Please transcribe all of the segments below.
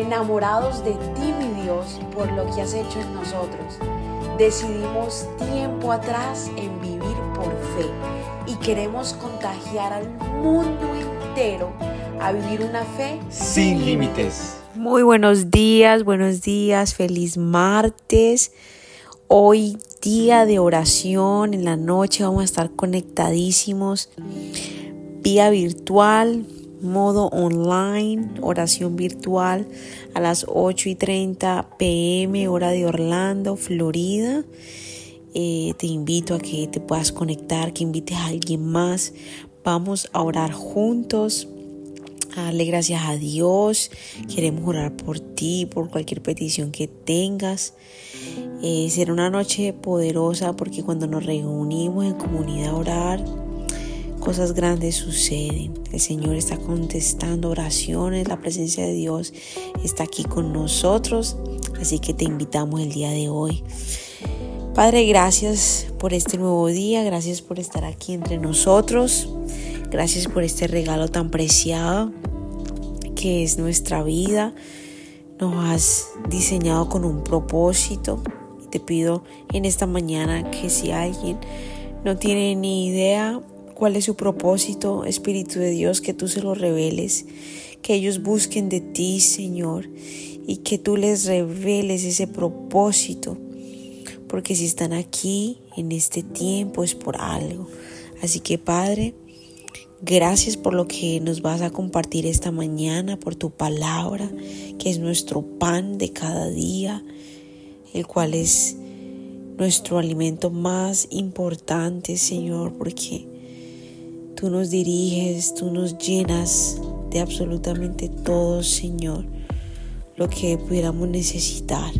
enamorados de ti, mi Dios, por lo que has hecho en nosotros. Decidimos tiempo atrás en vivir por fe y queremos contagiar al mundo entero a vivir una fe sin límites. Muy buenos días, buenos días, feliz martes. Hoy día de oración, en la noche vamos a estar conectadísimos vía virtual, modo online, oración virtual a las 8 y 30 pm, hora de Orlando, Florida. Eh, te invito a que te puedas conectar, que invites a alguien más. Vamos a orar juntos. A darle gracias a Dios. Queremos orar por ti, por cualquier petición que tengas. Eh, será una noche poderosa porque cuando nos reunimos en comunidad a orar, cosas grandes suceden. El Señor está contestando oraciones, la presencia de Dios está aquí con nosotros, así que te invitamos el día de hoy. Padre, gracias por este nuevo día, gracias por estar aquí entre nosotros, gracias por este regalo tan preciado que es nuestra vida. Nos has diseñado con un propósito. Te pido en esta mañana que si alguien no tiene ni idea cuál es su propósito, Espíritu de Dios, que tú se lo reveles, que ellos busquen de ti, Señor, y que tú les reveles ese propósito, porque si están aquí en este tiempo es por algo. Así que Padre, gracias por lo que nos vas a compartir esta mañana, por tu palabra, que es nuestro pan de cada día, el cual es nuestro alimento más importante, Señor, porque Tú nos diriges, tú nos llenas de absolutamente todo, Señor, lo que pudiéramos necesitar.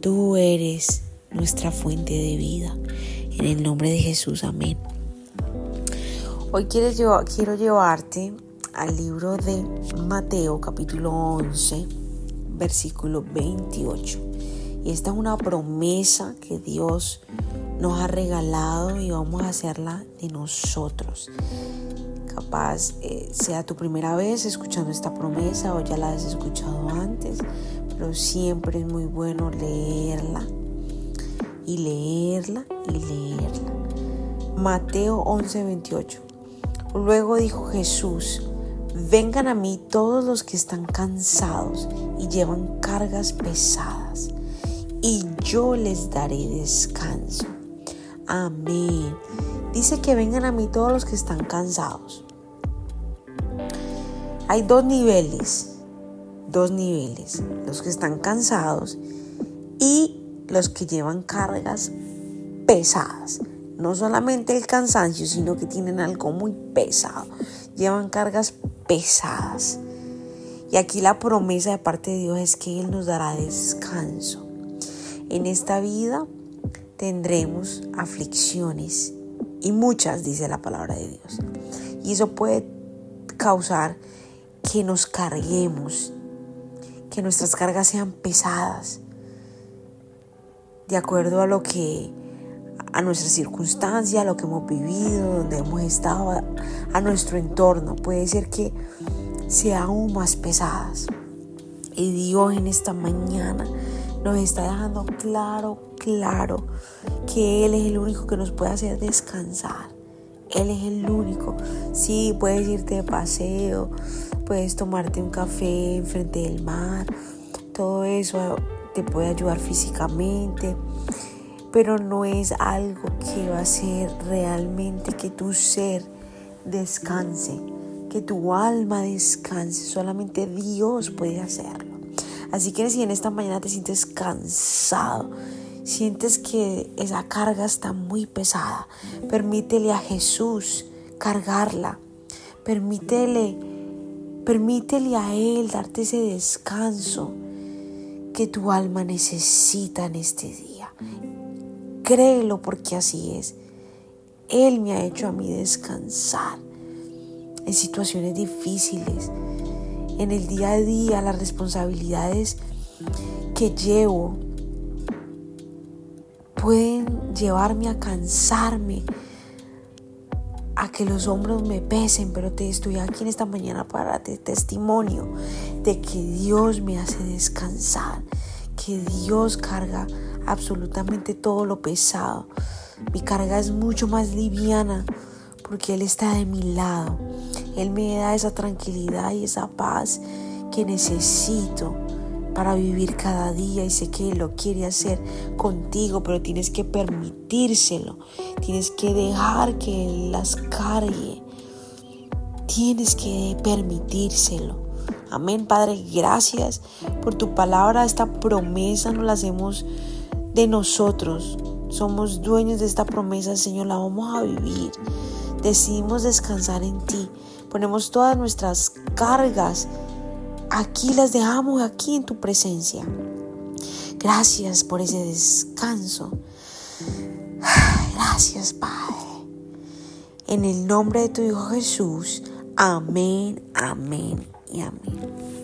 Tú eres nuestra fuente de vida. En el nombre de Jesús, amén. Hoy quiero, llevarte al libro de Mateo capítulo 11, versículo 28. Y esta es una promesa que Dios nos ha regalado y vamos a hacerla de nosotros. Capaz eh, sea tu primera vez escuchando esta promesa o ya la has escuchado antes, pero siempre es muy bueno leerla y leerla y leerla. Mateo 11:28. Luego dijo Jesús, vengan a mí todos los que están cansados y llevan cargas pesadas, y yo les daré descanso. Amén. Dice que vengan a mí todos los que están cansados. Hay dos niveles, dos niveles, los que están cansados y los que llevan cargas pesadas. No solamente el cansancio, sino que tienen algo muy pesado. Llevan cargas pesadas. Y aquí la promesa de parte de Dios es que Él nos dará descanso. En esta vida tendremos aflicciones y muchas, dice la palabra de Dios. Y eso puede causar que nos carguemos, que nuestras cargas sean pesadas, de acuerdo a lo que, a nuestra circunstancia, a lo que hemos vivido, donde hemos estado, a nuestro entorno. Puede ser que sean aún más pesadas. Y Dios en esta mañana nos está dejando claro, claro que Él es el único que nos puede hacer descansar. Él es el único. Sí, puedes irte de paseo, puedes tomarte un café enfrente del mar. Todo eso te puede ayudar físicamente, pero no es algo que va a hacer realmente que tu ser descanse, que tu alma descanse. Solamente Dios puede hacerlo. Así que si en esta mañana te sientes cansado, sientes que esa carga está muy pesada, permítele a Jesús cargarla. Permítele, permítele a Él darte ese descanso que tu alma necesita en este día. Créelo porque así es. Él me ha hecho a mí descansar en situaciones difíciles en el día a día, las responsabilidades que llevo pueden llevarme a cansarme, a que los hombros me pesen, pero te estoy aquí en esta mañana para darte testimonio de que Dios me hace descansar, que Dios carga absolutamente todo lo pesado. Mi carga es mucho más liviana porque Él está de mi lado. Él me da esa tranquilidad y esa paz que necesito para vivir cada día y sé que lo quiere hacer contigo, pero tienes que permitírselo, tienes que dejar que Él las cargue, tienes que permitírselo. Amén, Padre, gracias por tu palabra, esta promesa nos la hacemos de nosotros, somos dueños de esta promesa, Señor, la vamos a vivir. Decidimos descansar en ti. Ponemos todas nuestras cargas aquí, las dejamos aquí en tu presencia. Gracias por ese descanso. Gracias, Padre. En el nombre de tu Hijo Jesús. Amén, amén y amén.